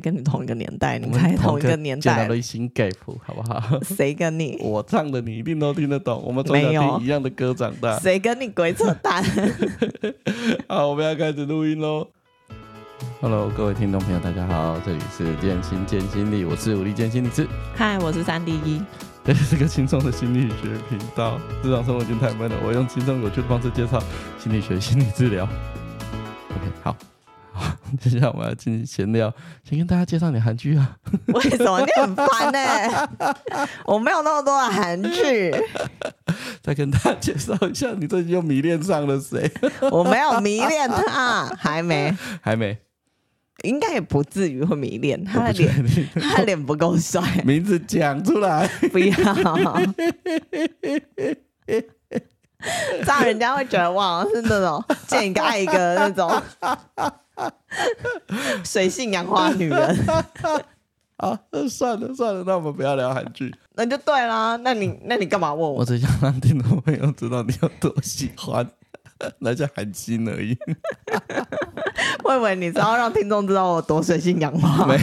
跟你同一个年代，你猜同一个年代。的新 gap 好不好？谁跟你？我唱的你一定都听得懂。我们从小听一样的歌长大。谁跟你鬼扯淡？好，我们要开始录音喽。Hello，各位听众朋友，大家好，这里是健心建心理，我是武力健心理师。嗨，我是三 D 一。这是个轻松的心理学频道。日常生活已经太闷了，我用轻松有趣的方式介绍心理学、心理治疗。OK，好。接下来我们要进行闲聊，先跟大家介绍点韩剧啊。为什么你很烦呢、欸？我没有那么多的韩剧。再跟大家介绍一下，你最近又迷恋上了谁？我没有迷恋他，还没，还没，应该也不至于会迷恋他的脸，他的脸不够帅。名字讲出来，不要，这样人家会觉得哇，是那种见一个爱一个那种。水性杨花女人，好，算了算了，那我们不要聊韩剧，那就对啦。那你那你干嘛问我？我只想让听众朋友知道你有多喜欢，那叫韩星而已。我以为你是要让听众知道我多水性杨花。没有。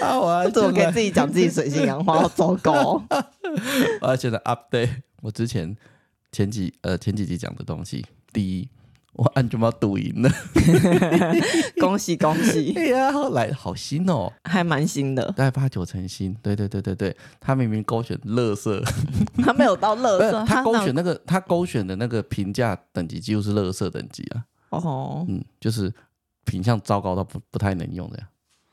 啊，我要怎么给自己讲自己水性杨花？好糟糕。我要现在 update 我之前前几呃前几集讲的东西。第一。我按就要赌赢了，恭 喜恭喜！对 呀，来好新哦，还蛮新的，大概八九成新。对对对对对，他明明勾选乐色，他没有到乐色，他勾选那个他勾选的那个评价等级几乎是乐色等级啊。哦，嗯，就是品相糟糕到不不太能用的呀。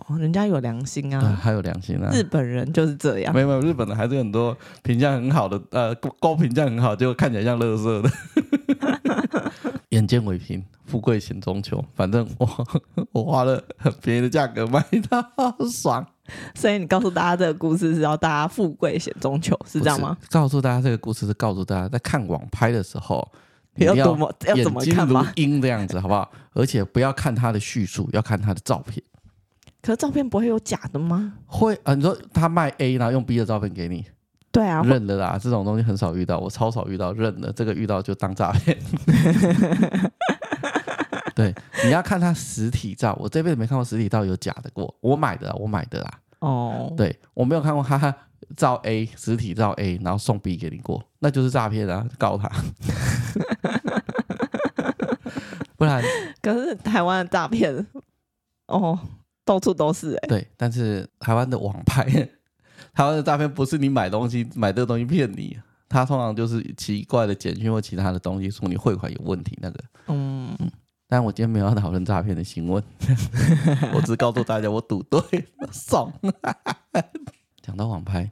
哦，人家有良心啊，还有良心啊。日本人就是这样，没有没有，日本的还是很多评价很好的，呃，高评价很好，结果看起来像乐色的。眼见为凭，富贵险中求。反正我 我花了很便宜的价格买到爽。所以你告诉大家这个故事是要大家富贵险中求，是这样吗？告诉大家这个故事是告诉大家在看网拍的时候，你要怎么要怎么看吗？鹰这样子好不好？而且不要看他的叙述，要看他的照片。可是照片不会有假的吗？会啊，你说他卖 A，然后用 B 的照片给你。对啊，认了啦，这种东西很少遇到，我超少遇到认了，这个遇到就当诈骗。对，你要看他实体照，我这辈子没看过实体照有假的过，我买的，我买的啦。哦，对，我没有看过他照 A 实体照 A，然后送 B 给你过，那就是诈骗啊，告他。不然，可是台湾的诈骗，哦，到处都是哎、欸。对，但是台湾的网拍。台湾的诈骗不是你买东西买这个东西骗你，他通常就是奇怪的简讯或其他的东西说你汇款有问题那个。嗯，但我今天没有要讨论诈骗的新闻，我只告诉大家我赌对了，爽。讲到网拍，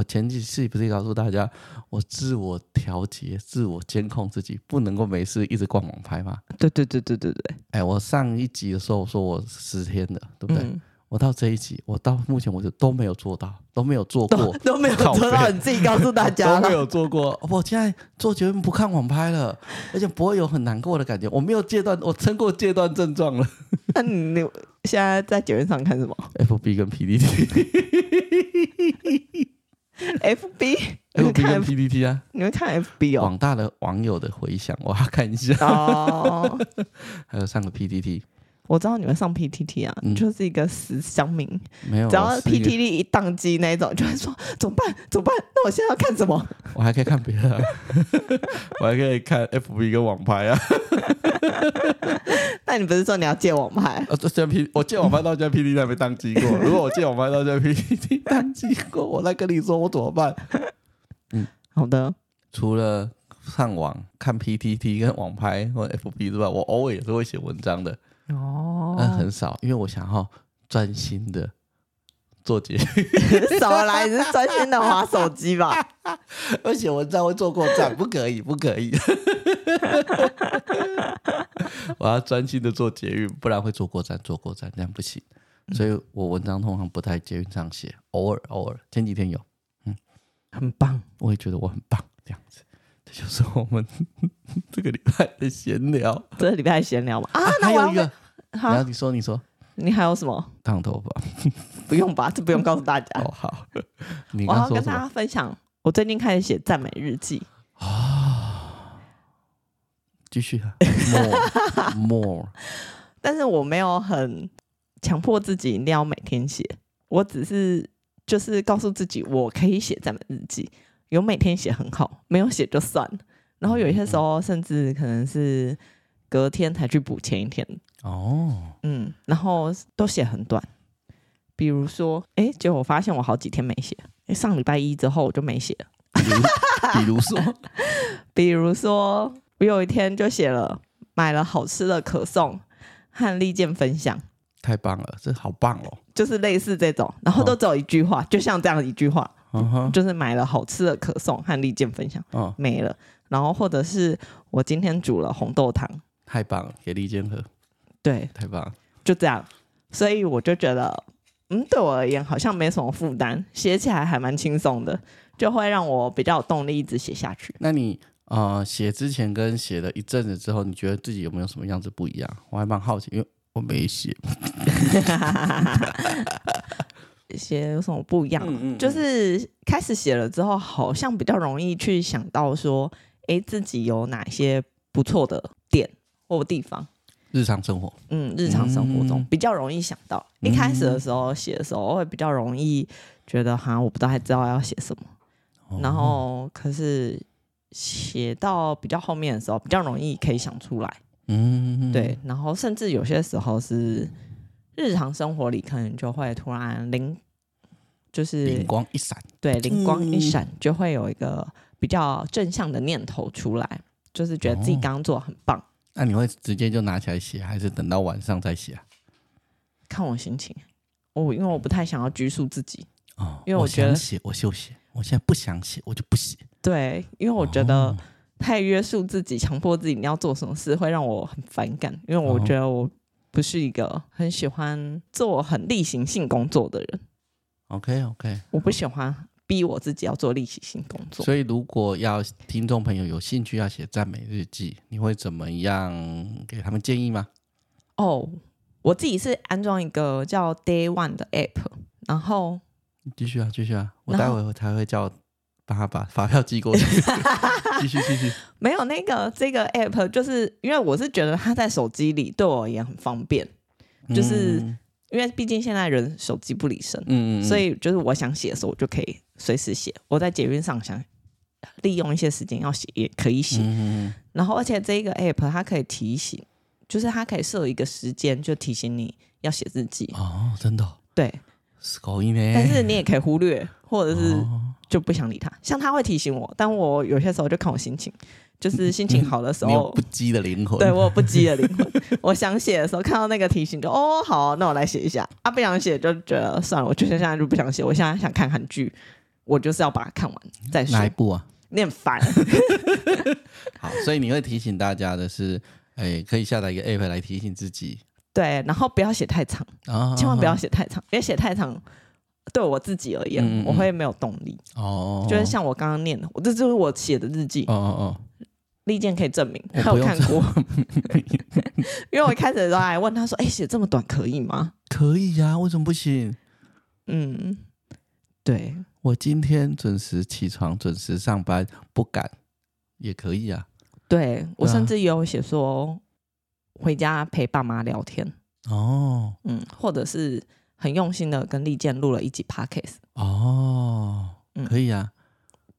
我前几次不是告诉大家，我自我调节、自我监控自己，不能够没事一直逛网拍吗？对对对对对对。哎，我上一集的时候我说我十天的，对不对？嗯我到这一集，我到目前为止都没有做到，都没有做过，都，都没有做到。你自己告诉大 家，都没有做过。我现在做节目不看网拍了，而且不会有很难过的感觉。我没有戒断，我撑过戒断症状了。那你现在在节目上看什么？FB 跟 PTT。FB，你们看 PPT 啊？你们看 FB 哦？广大的网友的回响，我要看一下。哦，还有上个 PTT。我知道你们上 PTT 啊，就是一个死乡民。没有，只要 PTT 一宕机那一种，就会说怎么办？怎么办？那我现在要看什么？我还可以看别的、啊，我还可以看 FB 跟网拍啊。那你不是说你要借网拍？啊，这 P 我借网拍到现在 PTT 还没宕机过。如果我借网拍到现在 PTT 宕机过，我再跟你说我怎么办？嗯，好的。除了上网看 PTT 跟网拍或 FB 之外，我偶尔也是会写文章的。哦，但很少，因为我想要专心的做节目。少来，你是专心的划手机吧？而且文章会做过站，不可以，不可以。我要专心的做捷运，不然会坐过站，坐过站这样不行。所以我文章通常不太捷运上写，偶尔偶尔。前几天有，嗯，很棒，我也觉得我很棒，这样子。这就是我们 这个礼拜的闲聊。这个礼拜闲聊嘛？啊，还有一个。然后你说，你说，你还有什么？烫头发？不用吧，这不用告诉大家。哦，好。我要跟大家分享，我最近开始写赞美日记啊。继续啊，more more。但是我没有很强迫自己一定要每天写，我只是就是告诉自己我可以写赞美日记，有每天写很好，没有写就算。了。然后有一些时候甚至可能是隔天才去补前一天。哦，嗯，然后都写很短，比如说，哎，结果我发现我好几天没写，上礼拜一之后我就没写了。比如，比如说，比如说，我有一天就写了买了好吃的可颂和利剑分享，太棒了，这好棒哦，就是类似这种，然后都只有一句话，哦、就像这样一句话，就是买了好吃的可颂和利剑分享，哦，没了。然后或者是我今天煮了红豆汤，太棒了，给利剑喝，对，太棒了，就这样。所以我就觉得，嗯，对我而言好像没什么负担，写起来还蛮轻松的，就会让我比较有动力一直写下去。那你呃写之前跟写了一阵子之后，你觉得自己有没有什么样子不一样？我还蛮好奇，因为我没写。写有什么不一样？嗯嗯嗯就是开始写了之后，好像比较容易去想到说。哎，自己有哪些不错的点或地方？日常生活，嗯，日常生活中比较容易想到。嗯、一开始的时候写的时候，会比较容易觉得哈，我不知道还知道要写什么。哦、然后，可是写到比较后面的时候，比较容易可以想出来。嗯，对。然后，甚至有些时候是日常生活里，可能就会突然灵，就是灵光一闪。对，灵光一闪，就会有一个。比较正向的念头出来，就是觉得自己刚刚做的很棒。哦。那你会直接就拿起来写，还是等到晚上再写啊？看我心情。我因为我不太想要拘束自己。哦，因为我觉得我写我就写，我现在不想写我就不写。对，因为我觉得太约束自己、强迫自己你要做什么事，会让我很反感。因为我觉得我不是一个很喜欢做很例行性工作的人。OK OK，我不喜欢。逼我自己要做例行性工作，所以如果要听众朋友有兴趣要写赞美日记，你会怎么样给他们建议吗？哦，我自己是安装一个叫 Day One 的 App，然后继续啊，继续啊，我待会才会叫帮他把发票寄过去。继续继续，没有那个这个 App，就是因为我是觉得它在手机里对我而言很方便，就是。嗯因为毕竟现在人手机不离身，嗯，嗯，所以就是我想写的时候，我就可以随时写。我在捷运上想利用一些时间要写，也可以写。然后，而且这个 app 它可以提醒，就是它可以设一个时间，就提醒你要写日记。哦，真的？对，但是你也可以忽略，或者是就不想理他。像他会提醒我，但我有些时候就看我心情。就是心情好的时候，你有不羁的灵魂。对，我有不羁的灵魂。我想写的时候，看到那个提醒就，就哦，好，那我来写一下。啊，不想写就觉得算了，我就现在就不想写。我现在想看韩剧，我就是要把它看完再说。哪一部啊？你很烦。好，所以你会提醒大家的是，哎，可以下载一个 app 来提醒自己。对，然后不要写太长，啊、千万不要写太长，因为写太长对我自己而言，嗯嗯我会没有动力。哦，就是像我刚刚念的，我这就是我写的日记。哦哦哦。利剑可以证明，他有看过。因为我一开始的时候还问他说：“哎、欸，写这么短可以吗？”“可以呀、啊，为什么不行？”“嗯，对，我今天准时起床，准时上班，不敢也可以啊。对”对我甚至也有写说回家陪爸妈聊天。哦，嗯，或者是很用心的跟利剑录了一集 Podcast。哦，可以啊。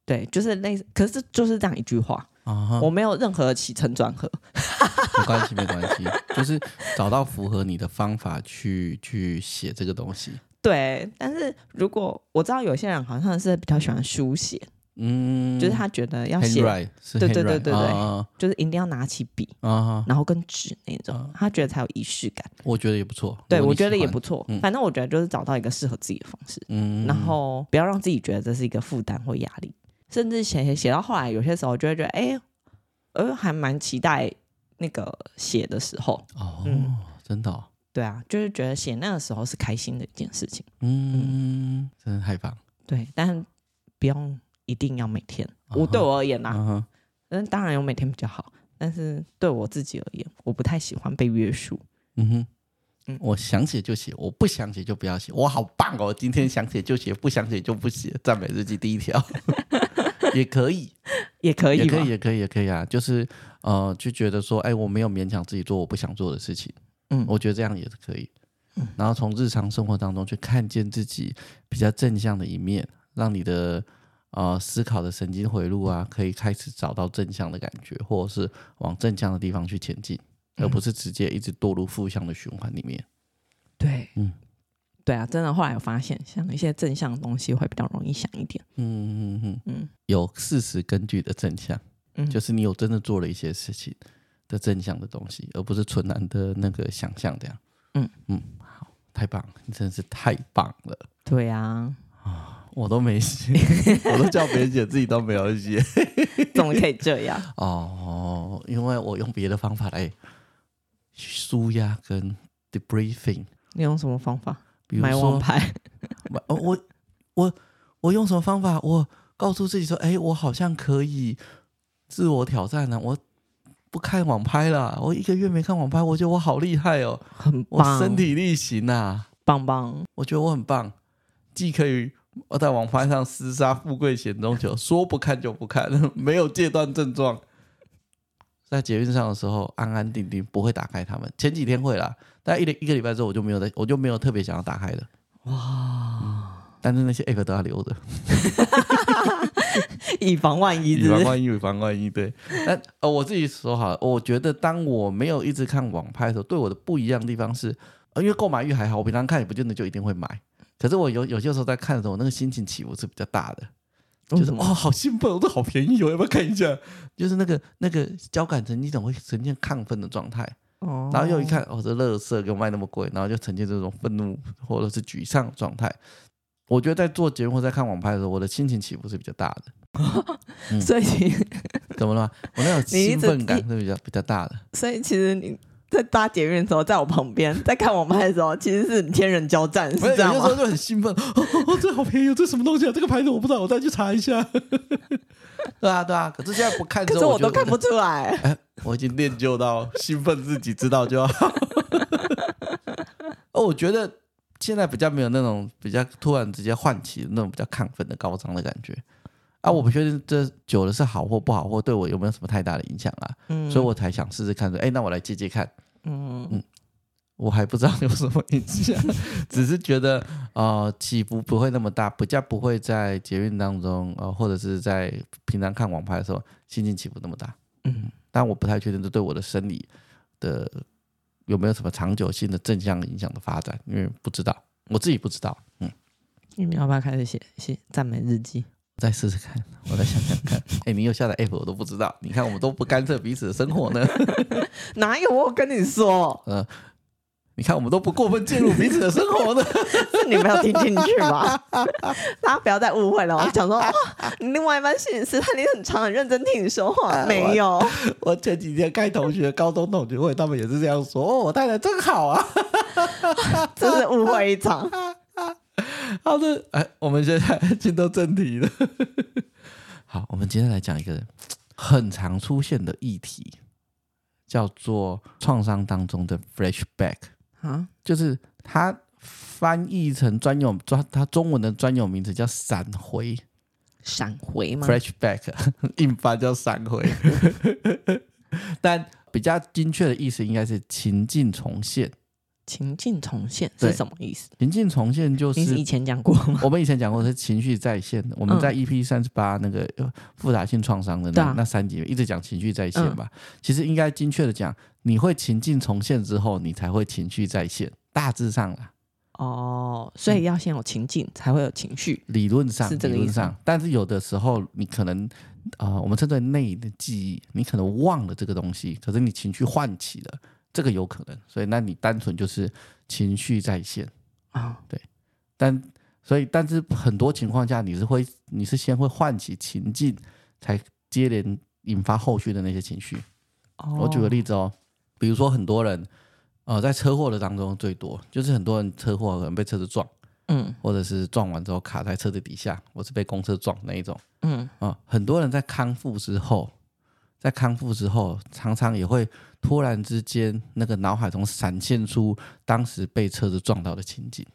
对，就是类似，可是就是这样一句话。Uh. 我没有任何起承转合，没关系，没关系，就是找到符合你的方法去去写这个东西。对，但是如果我知道有些人好像是比较喜欢书写，嗯，就是他觉得要写，对对对对对，uh. 就是一定要拿起笔，uh huh. 然后跟纸那种，uh. 他觉得才有仪式感。我觉得也不错，对我觉得也不错。嗯、反正我觉得就是找到一个适合自己的方式，嗯，然后不要让自己觉得这是一个负担或压力。甚至写写写到后来，有些时候就会觉得，哎，呃，还蛮期待那个写的时候。哦，嗯、真的、哦。对啊，就是觉得写那个时候是开心的一件事情。嗯，嗯真的太棒。对，但是不用一定要每天。我、uh 对我而言啦、啊，嗯、uh，huh、当然有每天比较好。但是对我自己而言，我不太喜欢被约束。嗯哼。嗯，我想写就写，我不想写就不要写。我好棒哦！今天想写就写，不想写就不写。赞美日记第一条 也可以，也可以，也可以，也可以，也可以啊！就是呃，就觉得说，哎，我没有勉强自己做我不想做的事情。嗯，我觉得这样也是可以。嗯，然后从日常生活当中去看见自己比较正向的一面，让你的呃思考的神经回路啊，可以开始找到正向的感觉，或者是往正向的地方去前进，而不是直接一直堕入负向的循环里面。对，嗯。对啊，真的，后来有发现，像一些正向的东西会比较容易想一点。嗯嗯嗯嗯嗯，有事实根据的正向，嗯，就是你有真的做了一些事情的正向的东西，而不是纯然的那个想象这样。嗯嗯，好，太棒了，你真的是太棒了。对啊，啊，我都没写，我都叫别人写，自己都没有写，怎么可以这样？哦，因为我用别的方法来舒压跟 debriefing。你用什么方法？比如说，买王牌，我我我用什么方法？我告诉自己说：“哎，我好像可以自我挑战了。我不看网拍了，我一个月没看网拍，我觉得我好厉害哦，很棒，我身体力行呐，棒棒！我觉得我很棒，既可以我在网拍上厮杀富贵险中求，说不看就不看，没有戒断症状。在捷运上的时候，安安定定，不会打开它们。前几天会啦。”但一一个礼拜之后，我就没有再，我就没有特别想要打开的。哇、嗯！但是那些 app 都要留着，以防万一，以防万一，以防万一。对。但呃，我自己说好了，我觉得当我没有一直看网拍的时候，对我的不一样的地方是，呃，因为购买欲还好，我平常看也不见得就一定会买。可是我有有些时候在看的时候，我那个心情起伏是比较大的，就是哇，好兴奋，我都好便宜，我要不要看一下？就是那个那个交感神经总会呈现亢奋的状态。然后又一看，哦，这乐色给我卖那么贵，然后就呈现这种愤怒 或者是沮丧状态。我觉得在做节目或在看网拍的时候，我的心情起伏是比较大的。嗯、所以怎么了？我那种兴奋感是比较比较大的。所以其实你在搭捷运的时候，在我旁边 在看网拍的时候，其实是天人交战，是这样吗？有时候就很兴奋，哦，哦，这好便宜，这什么东西啊？这个牌子我不知道，我再去查一下。对啊，对啊，可是现在不看，可是我都看不出来。哎，我已经练就到兴奋自己知道就好。哦，我觉得现在比较没有那种比较突然直接唤起那种比较亢奋的高涨的感觉啊！我不确定这久了是好或不好，或对我有没有什么太大的影响啊？嗯，所以我才想试试看说，哎，那我来接接看。嗯嗯。我还不知道有什么影响，只是觉得呃起伏不会那么大，比较不会在捷运当中呃或者是在平常看网拍的时候心情起伏那么大。嗯，但我不太确定这对我的生理的有没有什么长久性的正向影响的发展，因为不知道，我自己不知道。嗯，你们要不要开始写写赞美日记？再试试看，我再想想看。哎、欸，你有下载 app 我都不知道。你看我们都不干涉彼此的生活呢，哪有我跟你说？嗯、呃。你看，我们都不过分介入彼此的生活呢，是你没有听进去吗？大家不要再误会了。我想说，哇，你另外一班摄影师，他你很长很认真听你说话，没有。我，我前几天开同学高中同学会，他们也是这样说。哦，我太太真好啊，真是误会一场。好的，哎，我们现在进到正题了。好，我们今天来讲一个很常出现的议题，叫做创伤当中的 flashback。啊，就是它翻译成专有专，它中文的专有名词叫闪回，闪回吗？Flashback，硬翻叫闪回，但比较精确的意思应该是情境重现。情境重现是什么意思？情境重现就是你以前讲过吗？我们以前讲过是情绪再现的。我们在 EP 三十八那个复杂性创伤的那、嗯、那三集一直讲情绪再现吧。嗯、其实应该精确的讲，你会情境重现之后，你才会情绪再现。大致上啦。哦，所以要先有情境，才会有情绪。理论上是这个意思。但是有的时候你可能啊、呃，我们称之为内的记忆，你可能忘了这个东西，可是你情绪唤起了。这个有可能，所以那你单纯就是情绪再现啊，哦、对，但所以但是很多情况下你是会你是先会唤起情境，才接连引发后续的那些情绪。哦、我举个例子哦，比如说很多人呃在车祸的当中最多就是很多人车祸可能被车子撞，嗯，或者是撞完之后卡在车子底下，或是被公车撞那一种，嗯。啊、呃，很多人在康复之后。在康复之后，常常也会突然之间，那个脑海中闪现出当时被车子撞到的情景，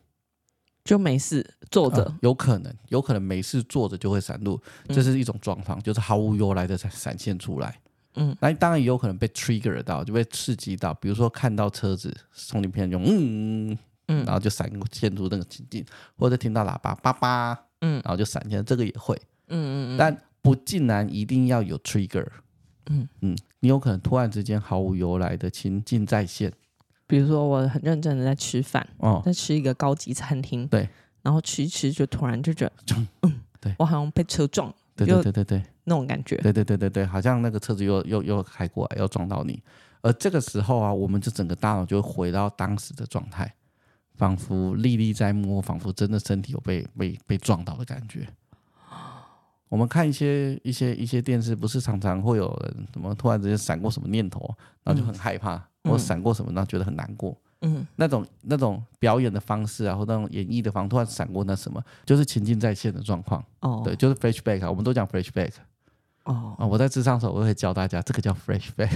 就没事坐着、呃，有可能，有可能没事坐着就会闪入，这是一种状况，就是毫无由来的闪闪现出来。嗯，那当然也有可能被 trigger 到，就被刺激到，比如说看到车子从你面前嗯嗯，然后就闪现出那个情景，或者听到喇叭叭叭，嗯，然后就闪现，这个也会，嗯嗯嗯，但不竟然一定要有 trigger，嗯嗯，你有可能突然之间毫无由来的情境再现，比如说我很认真的在吃饭，哦，在吃一个高级餐厅，对，然后吃一吃就突然就觉得，嗯，对我好像被车撞。对对对对对，那种感觉。对对对对对，好像那个车子又又又开过来，要撞到你。而这个时候啊，我们就整个大脑就回到当时的状态，仿佛历历在目，仿佛真的身体有被被被撞到的感觉。我们看一些一些一些电视，不是常常会有人什么突然之间闪过什么念头，然后就很害怕，嗯、或闪过什么，然后觉得很难过。嗯，那种那种表演的方式啊，或那种演绎的方式，突然闪过那什么，就是情境再现的状况。哦，对，就是 flashback 啊，我们都讲 flashback。哦，啊，我在智商的时候，我会教大家，这个叫 flashback，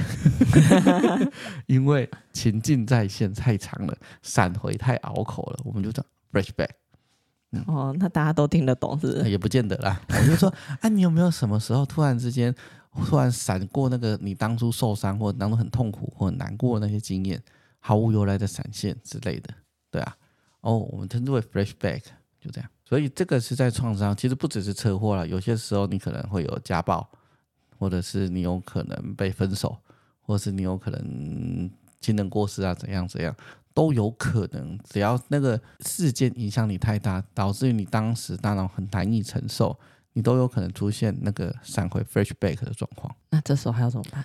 因为情境再现太长了，闪回太拗口了，我们就讲 flashback。嗯、哦，那大家都听得懂是不是？也不见得啦。我就说，啊，你有没有什么时候突然之间，突然闪过那个你当初受伤，或者当初很痛苦或很难过的那些经验？毫无由来的闪现之类的，对啊，哦，我们称之为 flashback，就这样。所以这个是在创伤，其实不只是车祸了，有些时候你可能会有家暴，或者是你有可能被分手，或者是你有可能亲人过世啊，怎样怎样都有可能。只要那个事件影响你太大，导致于你当时大脑很难以承受，你都有可能出现那个闪回 flashback 的状况。那这时候还要怎么办？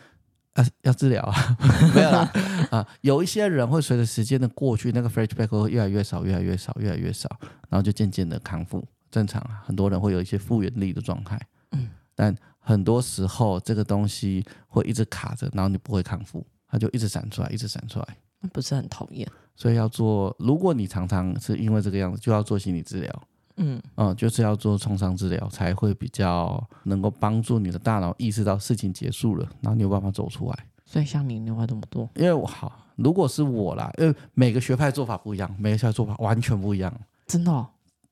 啊，要治疗啊，没有啦啊，有一些人会随着时间的过去，那个 flashback 会越来越少，越来越少，越来越少，然后就渐渐的康复，正常啊。很多人会有一些复原力的状态，嗯，但很多时候这个东西会一直卡着，然后你不会康复，它就一直闪出来，一直闪出来，不是很讨厌。所以要做，如果你常常是因为这个样子，就要做心理治疗。嗯嗯，就是要做创伤治疗，才会比较能够帮助你的大脑意识到事情结束了，然后你有办法走出来。所以像你，你会怎么做？因为我好，如果是我啦，因为每个学派做法不一样，每个学派做法完全不一样。真的哦？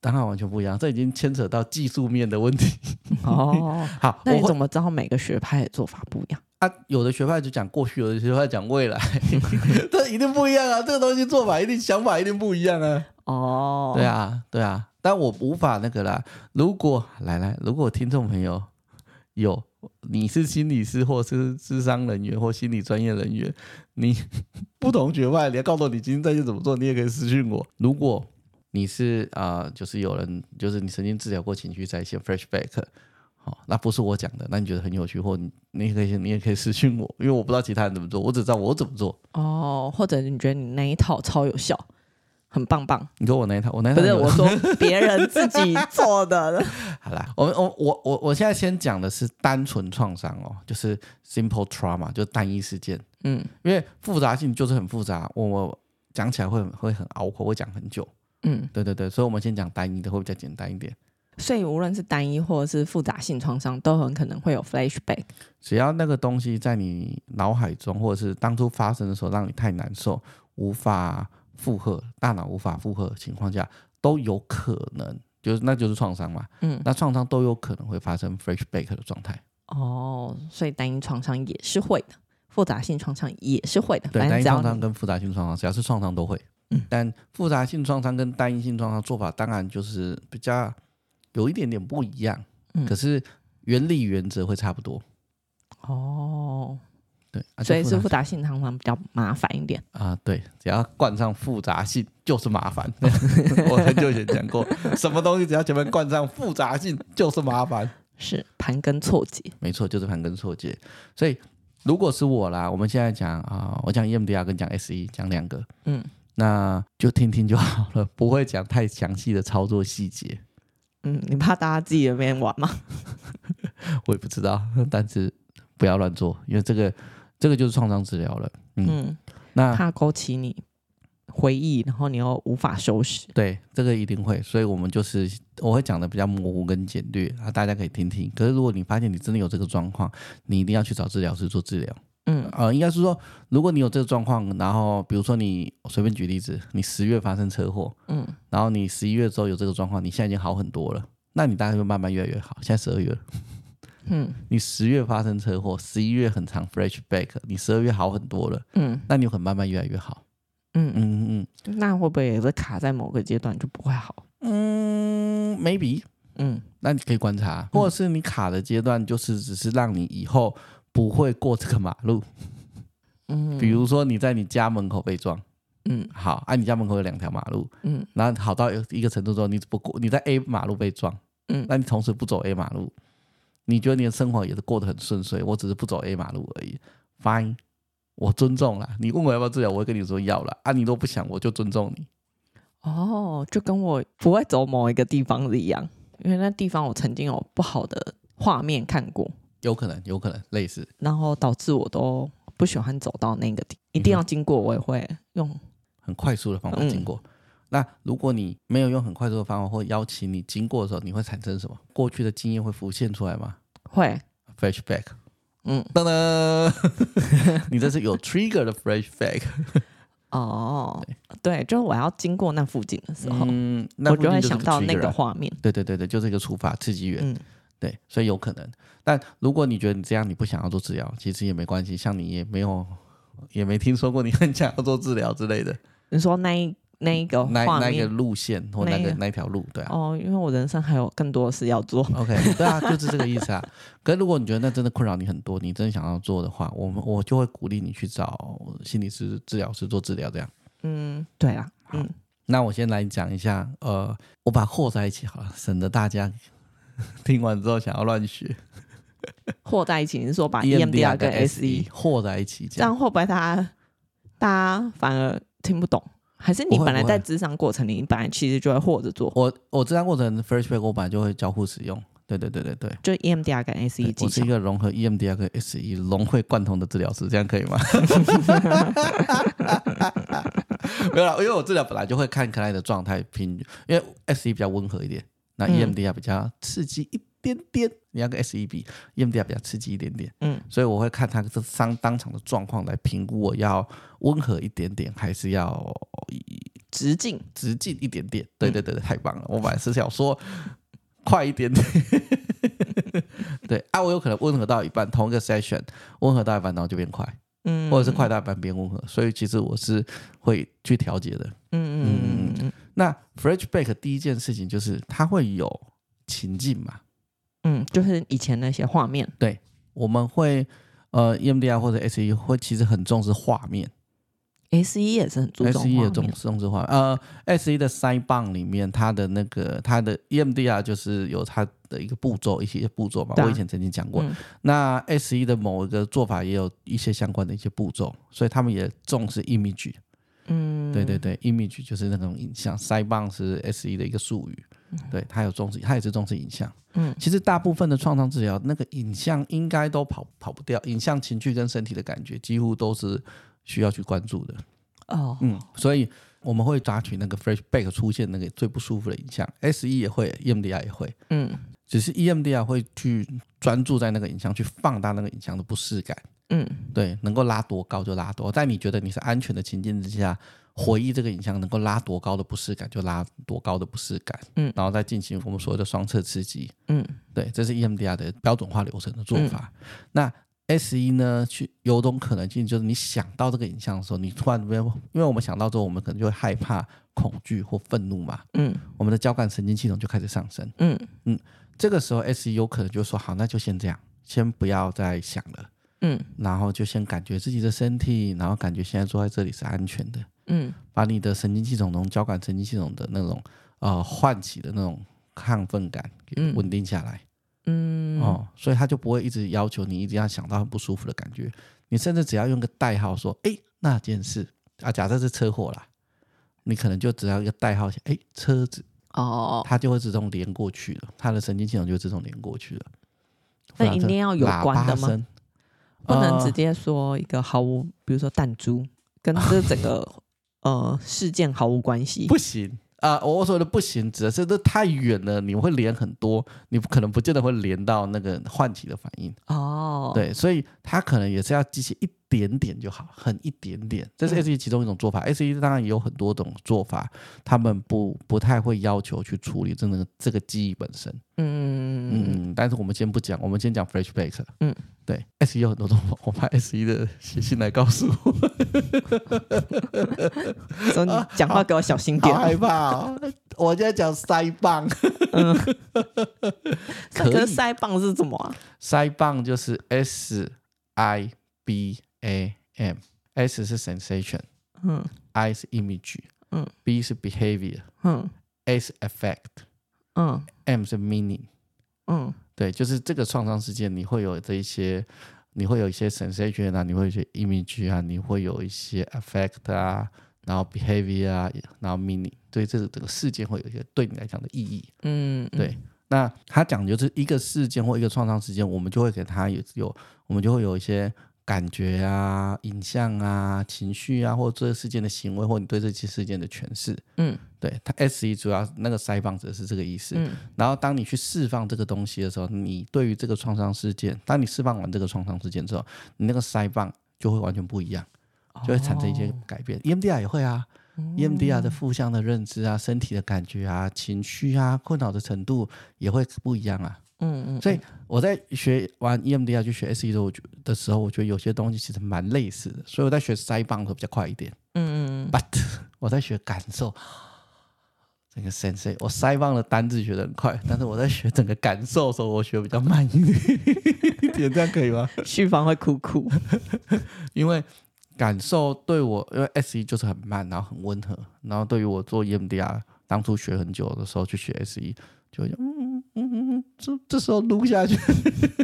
当然完全不一样，这已经牵扯到技术面的问题。哦，好，那你怎么知道每个学派的做法不一样？啊，有的学派就讲过去，有的学派讲未来，这一定不一样啊！这个东西做法一定想法一定不一样啊！哦，对啊，对啊。但我无法那个啦。如果来来，如果听众朋友有你是心理师或是智商人员或心理专业人员，你 不同学派，你要告诉我你今天在线怎么做，你也可以私讯我。如果你是啊、呃，就是有人就是你曾经治疗过情绪在线 flashback，好，那不是我讲的，那你觉得很有趣，或你你也可以你也可以私信我，因为我不知道其他人怎么做，我只知道我怎么做。哦，或者你觉得你那一套超有效？很棒棒，你说我那一套，我那一套不是我说别人自己做的。好啦，我我我我我现在先讲的是单纯创伤哦，就是 simple trauma，就单一事件。嗯，因为复杂性就是很复杂，我我讲起来会会很拗口，会讲很久。嗯，对对对，所以我们先讲单一的，会比较简单一点。所以无论是单一或者是复杂性创伤，都很可能会有 flashback。只要那个东西在你脑海中，或者是当初发生的时候，让你太难受，无法。负荷，大脑无法负荷的情况下，都有可能，就是那就是创伤嘛。嗯，那创伤都有可能会发生 flashback 的状态。哦，所以单一创伤也是会的，复杂性创伤也是会的。对，单一创伤跟复杂性创伤，只要是创伤都会。嗯，但复杂性创伤跟单一性创伤做法，当然就是比较有一点点不一样。嗯，可是原理原则会差不多。哦。对，所以是复杂性常常比较麻烦一点啊。对，只要冠上复杂性就是麻烦。我很久以前讲过，什么东西只要前面冠上复杂性就是麻烦，是盘根错节。没错，就是盘根错节。所以如果是我啦，我们现在讲啊，我讲 EMDR 跟讲 SE 讲两个，嗯，那就听听就好了，不会讲太详细的操作细节。嗯，你怕大家自己在那边玩吗？我也不知道，但是不要乱做，因为这个。这个就是创伤治疗了，嗯，嗯，那怕勾起你回忆，然后你又无法收拾。对，这个一定会，所以我们就是我会讲的比较模糊跟简略啊，大家可以听听。可是如果你发现你真的有这个状况，你一定要去找治疗师做治疗。嗯，呃，应该是说，如果你有这个状况，然后比如说你随便举例子，你十月发生车祸，嗯，然后你十一月之后有这个状况，你现在已经好很多了，那你大概会慢慢越来越好。现在十二月了。嗯，你十月发生车祸，十一月很长，fresh back，你十二月好很多了，嗯，那你会慢慢越来越好，嗯嗯嗯嗯，那会不会也是卡在某个阶段就不会好？嗯，maybe，嗯，那你可以观察，或者是你卡的阶段就是只是让你以后不会过这个马路，嗯，比如说你在你家门口被撞。嗯，好，啊，你家门口有两条马路，嗯，然后好到一个程度之后，你不过你在 A 马路被撞，嗯，那你同时不走 A 马路，你觉得你的生活也是过得很顺遂，我只是不走 A 马路而已，Fine，我尊重了，你问我要不要治疗，我会跟你说要了，啊，你都不想，我就尊重你。哦，就跟我不会走某一个地方是一样，因为那地方我曾经有不好的画面看过，有可能，有可能类似，然后导致我都不喜欢走到那个地，一定要经过，我也会用。很快速的方法经过，嗯、那如果你没有用很快速的方法，或邀请你经过的时候，你会产生什么？过去的经验会浮现出来吗？会，flashback。嗯，噔噔，你这是有 trigger 的 flashback。哦，对，就是我要经过那附近的时候，嗯，那我就会想到那个画面。对对对对，就是一个触发刺激源。嗯，对，所以有可能。但如果你觉得你这样你不想要做治疗，其实也没关系。像你也没有，也没听说过你很想要做治疗之类的。你说那一那一个那那一个路线或那个那条路，对啊。哦，因为我人生还有更多的事要做。OK，对啊，就是这个意思啊。可是如果你觉得那真的困扰你很多，你真的想要做的话，我们我就会鼓励你去找心理师、治疗师做治疗，这样。嗯，对啊。嗯，那我先来讲一下，呃，我把和在一起好了，省得大家 听完之后想要乱学。和在一起，你是说把 EMDR 跟 SE 和在一起，这样会不会大家大家反而？听不懂，还是你本来在智商过程里，你本来其实就会或者做。我我智商过程 First Pack 我本来就会交互使用。对对对对对，就 EMDR 跟 SE。我是一个融合 EMDR 跟 SE 融会贯通的治疗师，这样可以吗？没有啦，因为我治疗本来就会看克莱的状态平，因为 SE 比较温和一点，那 EMDR 比较刺激一点点，你要跟 SE 比，EMDR 比较刺激一点点，嗯，所以我会看他这当当场的状况来评估我要温和一点点，还是要直径直径一点点。对对对，太棒了！我本来是想说快一点点，对啊，我有可能温和到一半，同一个 session 温和到一半，然后就变快，嗯，或者是快到一半变温和，所以其实我是会去调节的，嗯嗯嗯嗯。那 flashback 第一件事情就是它会有情境嘛。嗯，就是以前那些画面。对，我们会呃，EMDR 或者 SE 会其实很重视画面，SE 也是很。SE 也重重视画面。呃，SE 的 Sidebound 里面，它的那个它的 EMDR 就是有它的一个步骤，一些步骤嘛。啊、我以前曾经讲过。嗯、那 SE 的某一个做法也有一些相关的一些步骤，所以他们也重视 image。嗯，对对对，image 就是那种影像。Sidebound 是 SE 的一个术语。对，它有重视，它也是重视影像。嗯，其实大部分的创伤治疗，那个影像应该都跑跑不掉，影像、情绪跟身体的感觉，几乎都是需要去关注的。哦，嗯，所以我们会抓取那个 flashback 出现那个最不舒服的影像，SE 也会，EMDR 也会。嗯，只是 EMDR 会去专注在那个影像，去放大那个影像的不适感。嗯，对，能够拉多高就拉多，在你觉得你是安全的情境之下。回忆这个影像能够拉多高的不适感，就拉多高的不适感，嗯，然后再进行我们所谓的双侧刺激，嗯，对，这是 EMDR 的标准化流程的做法。嗯、那 SE 呢，去有种可能性就是你想到这个影像的时候，你突然没有，因为我们想到之后，我们可能就会害怕、恐惧或愤怒嘛，嗯，我们的交感神经系统就开始上升，嗯。嗯，这个时候 SE 有可能就说好，那就先这样，先不要再想了，嗯，然后就先感觉自己的身体，然后感觉现在坐在这里是安全的。嗯，把你的神经系统中交感神经系统的那种呃唤起的那种亢奋感给稳定下来，嗯，哦，所以他就不会一直要求你一定要想到很不舒服的感觉，你甚至只要用个代号说，哎，那件事。啊，假设是车祸啦，你可能就只要一个代号写，哎，车子，哦，它就会自动连过去了，它的神经系统就自动连过去了。那一定要有关的吗？不能直接说一个毫无，比如说弹珠跟这整个。呃，事件毫无关系，不行啊、呃！我说的不行，指的是这太远了，你会连很多，你不可能不见得会连到那个唤起的反应哦。对，所以他可能也是要激起一点点就好，很一点点。这是 SE 其中一种做法。嗯、SE 当然也有很多种做法，他们不不太会要求去处理真的这个记忆本身。嗯嗯，但是我们先不讲，我们先讲 Flashback。嗯，对，SE 有很多种我怕 SE 的写信来告诉我，说你讲话给我小心点，好害怕、哦。我现在讲腮棒，嗯，可是腮棒是什么啊？腮棒就是 S I B A M，S 是 sensation，嗯，I 是 image，嗯，B 是 behavior，嗯，A 是 effect，嗯，M 是 meaning，嗯，对，就是这个创伤事件，你会有这一些，你会有一些 sensation 啊，你会有一些 image 啊，你会有一些 effect 啊。然后 behavior 啊，然后 meaning，对这个这个事件会有一些对你来讲的意义。嗯，对。那他讲就是一个事件或一个创伤事件，我们就会给他有有，我们就会有一些感觉啊、影像啊、情绪啊，或者这个事件的行为，或你对这些事件的诠释。嗯，对。它 SE 主要那个腮帮子是这个意思。嗯。然后当你去释放这个东西的时候，你对于这个创伤事件，当你释放完这个创伤事件之后，你那个腮帮就会完全不一样。就会产生一些改变，EMDR 也会啊，EMDR 的负向的认知啊，身体的感觉啊，情绪啊，困扰的程度也会不一样啊。嗯嗯。所以我在学完 EMDR 去学 SE 的时候，的时候，我觉得有些东西其实蛮类似的。所以我在学腮帮会比较快一点。嗯嗯。But 我在学感受，整个 sensei，我腮帮的单字学的很快，但是我在学整个感受的时候，我学比较慢一点。一点这样可以吗？旭芳会哭哭，因为。感受对我，因为 SE 就是很慢，然后很温和，然后对于我做 EMDR，当初学很久的时候去学 SE，就嗯这这时候撸下去，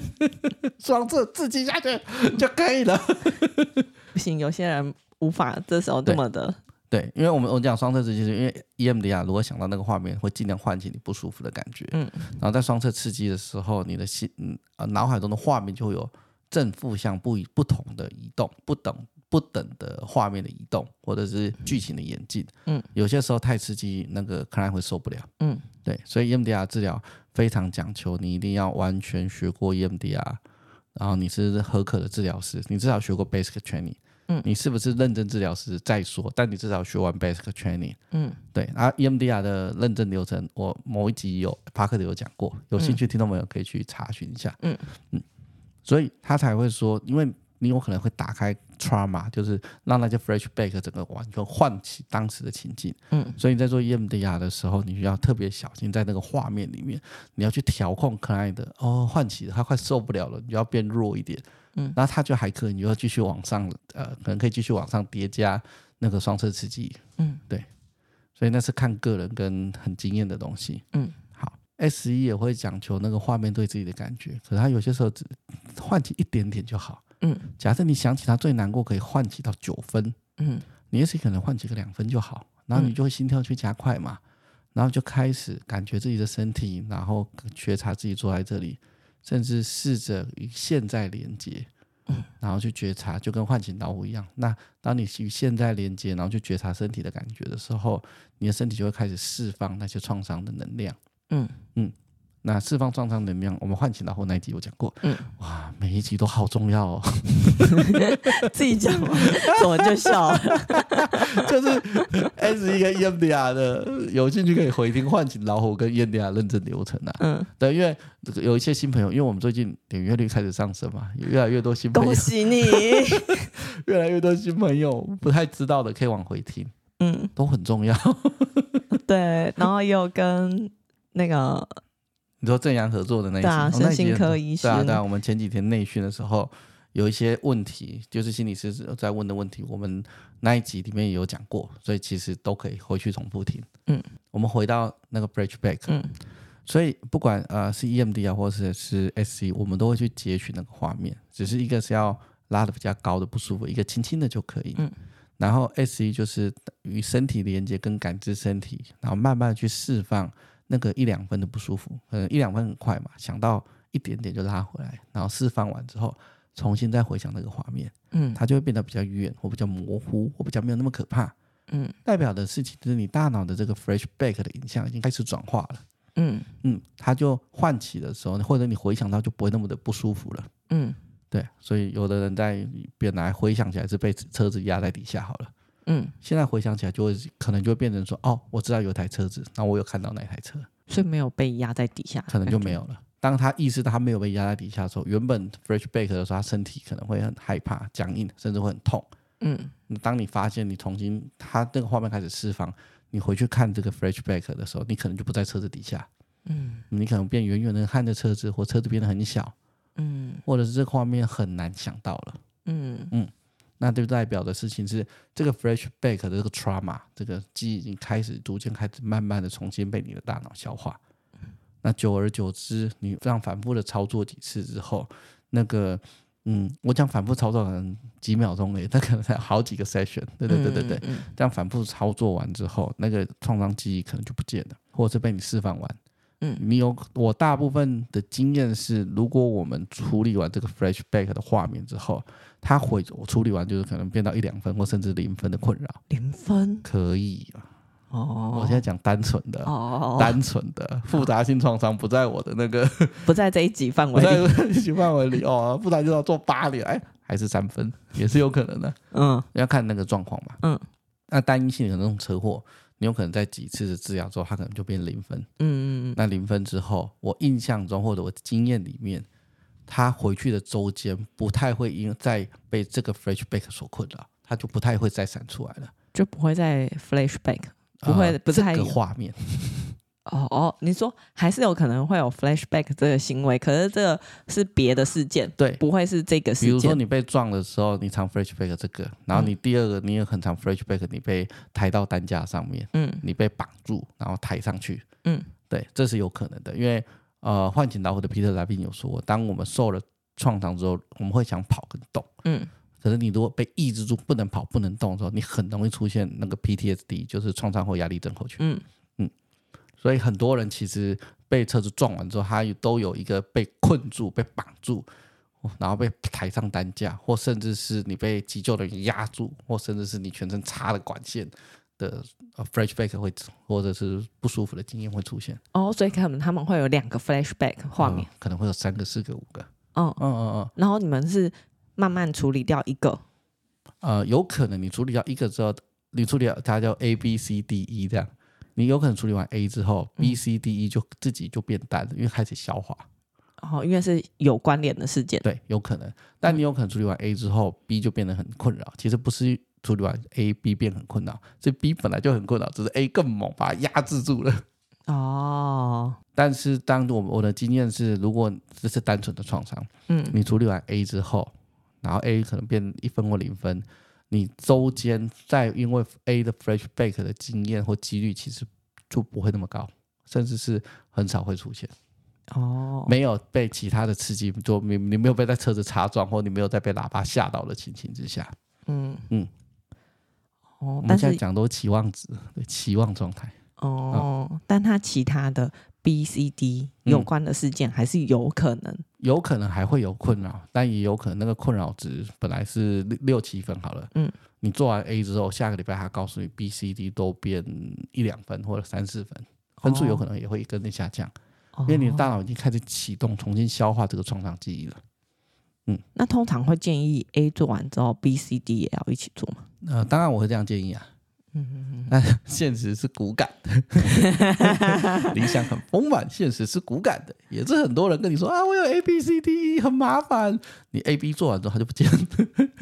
双侧自己下去 就可以了。不行，有些人无法这时候这么的。对，因为我们我讲双侧刺激，是因为 EMDR 如果想到那个画面，会尽量唤起你不舒服的感觉。嗯，然后在双侧刺激的时候，你的心嗯呃脑海中的画面就会有正负向不一不同的移动，不等。不等的画面的移动，或者是剧情的演进，嗯，有些时候太刺激，那个 client 会受不了，嗯，对，所以 EMDR 治疗非常讲求，你一定要完全学过 EMDR，然后你是合格的治疗师，你至少学过 basic training，嗯，你是不是认证治疗师再说，但你至少学完 basic training，嗯，对，而 EMDR 的认证流程，我某一集有帕克的有讲过，有兴趣听众朋友可以去查询一下，嗯。嗯，所以他才会说，因为。你有可能会打开 trauma，就是让那些 flashback 整个完全唤起当时的情境。嗯，所以你在做 EMDR 的时候，你需要特别小心，在那个画面里面，你要去调控 client 的哦，唤起他快受不了了，你就要变弱一点。嗯，然后他就还可以，你就要继续往上，呃，可能可以继续往上叠加那个双侧刺激。嗯，对，所以那是看个人跟很经验的东西。嗯，好，SE 也会讲求那个画面对自己的感觉，可是他有些时候只唤起一点点就好。嗯，假设你想起他最难过，可以唤起到九分，嗯，你也许可能唤起个两分就好，然后你就会心跳去加快嘛，然后就开始感觉自己的身体，然后觉察自己坐在这里，甚至试着与现在连接，嗯，然后去觉察，就跟唤醒老虎一样。那当你与现在连接，然后去觉察身体的感觉的时候，你的身体就会开始释放那些创伤的能量，嗯。嗯。那释放创伤能量，我们唤醒老虎那一集有讲过。嗯，哇，每一集都好重要哦。自己讲嘛，我就笑了。就是 SE 跟 EMDR 的，有兴趣可以回听唤醒老虎跟 EMDR 认证流程啊。嗯，对，因为有一些新朋友，因为我们最近点阅率开始上升嘛，越来越多新朋友。恭喜你！越来越多新朋友不太知道的，可以往回听。嗯，都很重要。对，然后又跟那个。你说正阳合作的那一集，对啊，身心科医生，对啊，对啊。我们前几天内训的时候，有一些问题，就是心理师在问的问题，我们那一集里面也有讲过，所以其实都可以回去重复听。嗯，我们回到那个 bridge back 嗯，所以不管呃是 EMDR 啊，或者是 SC，我们都会去截取那个画面，只是一个是要拉的比较高的不舒服，一个轻轻的就可以。嗯，然后 SE 就是与身体连接跟感知身体，然后慢慢去释放。那个一两分的不舒服，可能一两分很快嘛，想到一点点就拉回来，然后释放完之后，重新再回想那个画面，嗯，它就会变得比较远或比较模糊或比较没有那么可怕，嗯，代表的事情就是你大脑的这个 flashback 的影像已经开始转化了，嗯。嗯，它就唤起的时候，或者你回想到就不会那么的不舒服了，嗯，对，所以有的人在本来回想起来是被车子压在底下好了，嗯，现在回想起来就会可能就会变成说，哦，我知道有台车子，那我有看到那台车，所以没有被压在底下，可能就没有了。当他意识到他没有被压在底下的时候，原本 fresh back 的时候，他身体可能会很害怕、僵硬，甚至会很痛。嗯，当你发现你重新他那个画面开始释放，你回去看这个 fresh back 的时候，你可能就不在车子底下。嗯，你可能变远远的看着车子，或车子变得很小。嗯，或者是这个画面很难想到了。嗯嗯，那就代表的事情是，这个 flashback 的这个 trauma，这个记忆已经开始逐渐开始慢慢的重新被你的大脑消化。那久而久之，你这样反复的操作几次之后，那个，嗯，我讲反复操作可能几秒钟诶，那可能才好几个 session，对对对对对，嗯嗯、这样反复操作完之后，那个创伤记忆可能就不见了，或者是被你释放完。嗯，你有我大部分的经验是，如果我们处理完这个 flashback 的画面之后，它会我处理完就是可能变到一两分或甚至零分的困扰。零分？可以啊。哦，我现在讲单纯的，哦，单纯的复杂性创伤不在我的那个，不在这一级范围，不在这一级范围里哦，复杂就要做八年，哎，还是三分，也是有可能的，嗯，要看那个状况嘛，嗯，那单一性的那种车祸，你有可能在几次的治疗之后，它可能就变零分，嗯嗯嗯，那零分之后，我印象中或者我经验里面，他回去的周间不太会因再被这个 flashback 所困扰，他就不太会再闪出来了，就不会再 flashback。不会，不是这个画面。哦哦，你说还是有可能会有 flashback 这个行为，可是这个是别的事件，对，不会是这个事件。比如说你被撞的时候，你常 flashback 这个，然后你第二个你也很常 flashback，你被抬到担架上面，嗯，你被绑住，然后抬上去，嗯，对，这是有可能的，因为呃，唤醒老虎的皮特莱宾有说，当我们受了创伤之后，我们会想跑跟动，嗯。可是你如果被抑制住，不能跑、不能动的时候，你很容易出现那个 PTSD，就是创伤后压力症候群。嗯嗯，所以很多人其实被车子撞完之后，他都有一个被困住、被绑住，然后被抬上担架，或甚至是你被急救的人压住，或甚至是你全身插了管线的 flashback 会，或者是不舒服的经验会出现。哦，所以可能他们会有两个 flashback 画面，嗯，可能会有三个、四个、五个。嗯嗯嗯嗯，然后你们是。慢慢处理掉一个，呃，有可能你处理掉一个之后，你处理掉它叫 A B C D E 这样，你有可能处理完 A 之后，B C D E 就自己就变淡了，因为开始消化。哦，因为是有关联的事件。对，有可能，但你有可能处理完 A 之后，B 就变得很困扰。其实不是处理完 A B 变很困扰，是 B 本来就很困扰，只是 A 更猛，把它压制住了。哦。但是当我我的经验是，如果这是单纯的创伤，嗯，你处理完 A 之后。然后 A 可能变一分或零分，你周间再因为 A 的 flashback 的经验或几率其实就不会那么高，甚至是很少会出现。哦，没有被其他的刺激，就你你没有被在车子擦撞，或你没有在被喇叭吓到的情形之下。嗯嗯。哦，我们现在讲都是期望值，对，期望状态。哦，嗯、但他其他的。B、C、D 有关的事件还是有可能，嗯、有可能还会有困扰，但也有可能那个困扰值本来是六六七分好了，嗯，你做完 A 之后，下个礼拜他告诉你 B、C、D 都变一两分或者三四分，分数有可能也会跟着下降，哦、因为你的大脑已经开始启动重新消化这个创伤记忆了。嗯，那通常会建议 A 做完之后，B、C、D 也要一起做吗？呃，当然我会这样建议啊。嗯嗯嗯，但现实是骨感的，理想很丰满，现实是骨感的，也是很多人跟你说啊，我有 A B C D E 很麻烦，你 A B 做完之后他就不见了。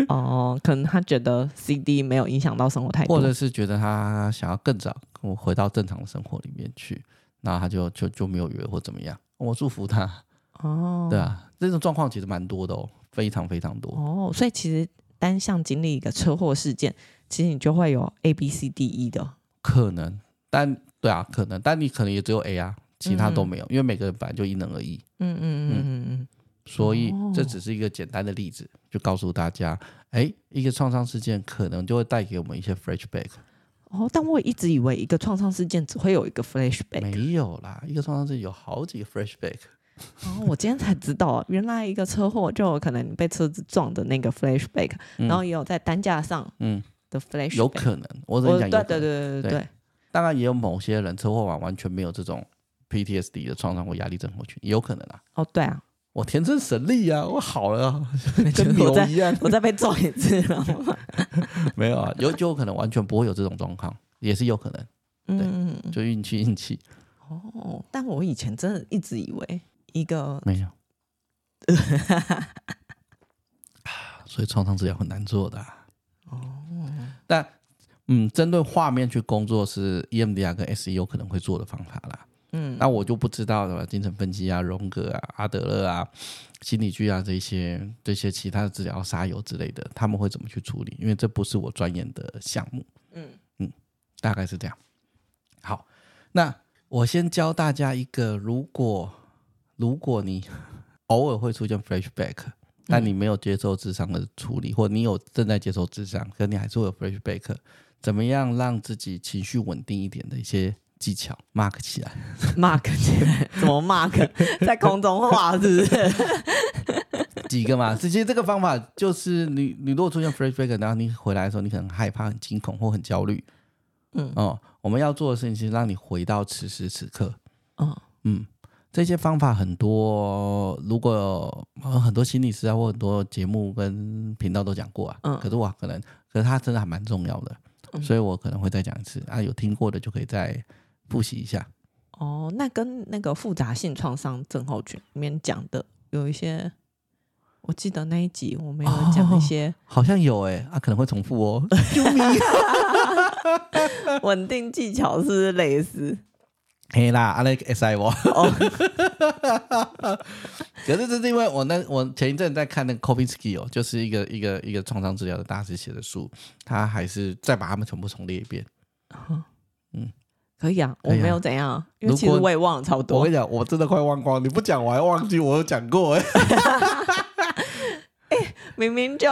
哦，可能他觉得 C D 没有影响到生活太多，或者是觉得他想要更早我回到正常的生活里面去，那他就就就没有约或怎么样。我祝福他。哦，对啊，这种状况其实蛮多的哦，非常非常多。哦，所以其实单向经历一个车祸事件。其实你就会有 A B C D E 的可能，但对啊，可能，但你可能也只有 A 啊，其他都没有，嗯、因为每个人本来就因人而异。嗯嗯嗯嗯嗯，所以这只是一个简单的例子，就告诉大家，哎，一个创伤事件可能就会带给我们一些 flashback。哦，但我一直以为一个创伤事件只会有一个 flashback，没有啦，一个创伤事件有好几个 flashback。哦，我今天才知道，原来一个车祸就有可能你被车子撞的那个 flashback，、嗯、然后也有在担架上，嗯。的 flash 有可能，我跟你讲，对对对对对对，当然也有某些人车祸完完全没有这种 PTSD 的创伤或压力症候群，也有可能啊。哦，对啊，我天生神力啊，我好了、啊，跟牛一样。我再被撞一次了吗？没有啊，有就有可能完全不会有这种状况，也是有可能。嗯，就运气运气。哦，但我以前真的一直以为一个没有，所以创伤治疗很难做的、啊。哦，但嗯，针对画面去工作是 EMDR 跟 SE 有可能会做的方法啦。嗯，那我就不知道了。精神分析啊，荣格啊，阿德勒啊，心理剧啊，这些这些其他的治疗沙游之类的，他们会怎么去处理？因为这不是我专业的项目。嗯嗯，大概是这样。好，那我先教大家一个，如果如果你 偶尔会出现 flashback，但你没有接受智商的处理，或你有正在接受智商，可你还是会有 flashback，怎么样让自己情绪稳定一点的一些。技巧 mark 起来，mark 起来，怎么 mark？在空中画是不是？几个嘛？其实这个方法就是你，你如果出现 flashback，然后你回来的时候，你可能害怕、很惊恐或很焦虑。嗯哦，我们要做的事情是让你回到此时此刻。嗯嗯，这些方法很多，如果很多心理师啊或很多节目跟频道都讲过啊。嗯，可是我可能，可是它真的还蛮重要的，所以我可能会再讲一次啊。有听过的就可以再。复习一下哦，那跟那个复杂性创伤症候群里面讲的有一些，我记得那一集我们有讲一些，哦、好像有哎、欸，啊可能会重复哦。救命 稳定技巧是类似？嘿啦，阿那个 S I 我。可是这是因为我那我前一阵在看那个 Kopinsky 哦，就是一个一个一个创伤治疗的大师写的书，他还是再把他们全部重列一遍。嗯。可以啊，我没有怎样，啊、因为其实我也忘了超多。我跟你讲，我真的快忘光，你不讲我还忘记我有讲过哎、欸。明明就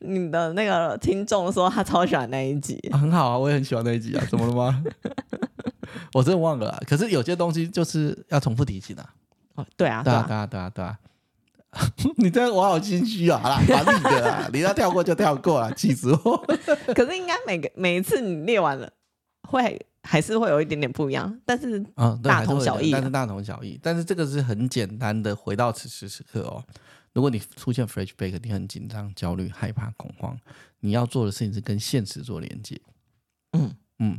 你的那个听众说他超喜欢那一集，啊，很好啊，我也很喜欢那一集啊，怎么了吗？我真的忘了，可是有些东西就是要重复提醒啊。哦，对啊，对啊，对啊，对啊，对啊。你这样我好心虚啊！好啦，把你的啦，你要跳过就跳过啊，气死我！可是应该每个每一次你列完了会。还是会有一点点不一样，但是大同小异。但是大同小异，但是这个是很简单的，回到此时此刻哦。如果你出现 flashback，你很紧张、焦虑、害怕、恐慌，你要做的事情是跟现实做连接。嗯嗯，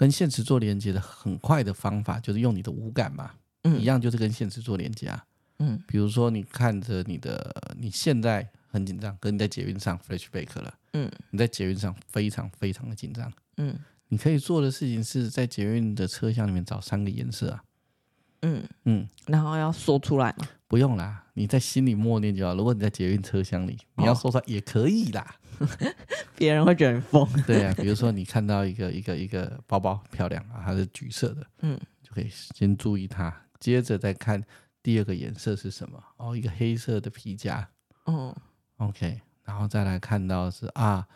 跟现实做连接的很快的方法就是用你的五感嘛。嗯，一样就是跟现实做连接啊。嗯，比如说你看着你的，你现在很紧张，跟你在捷运上 flashback 了。嗯，你在捷运上非常非常的紧张。嗯。你可以做的事情是在捷运的车厢里面找三个颜色啊，嗯嗯，然后要说出来吗？不用啦，你在心里默念就好。如果你在捷运车厢里，你要说出来也可以啦，别人会觉得你疯。对啊，比如说你看到一个一个一个包包漂亮啊，它是橘色的，嗯，就可以先注意它，接着再看第二个颜色是什么哦，一个黑色的皮夹，嗯，OK，然后再来看到是啊。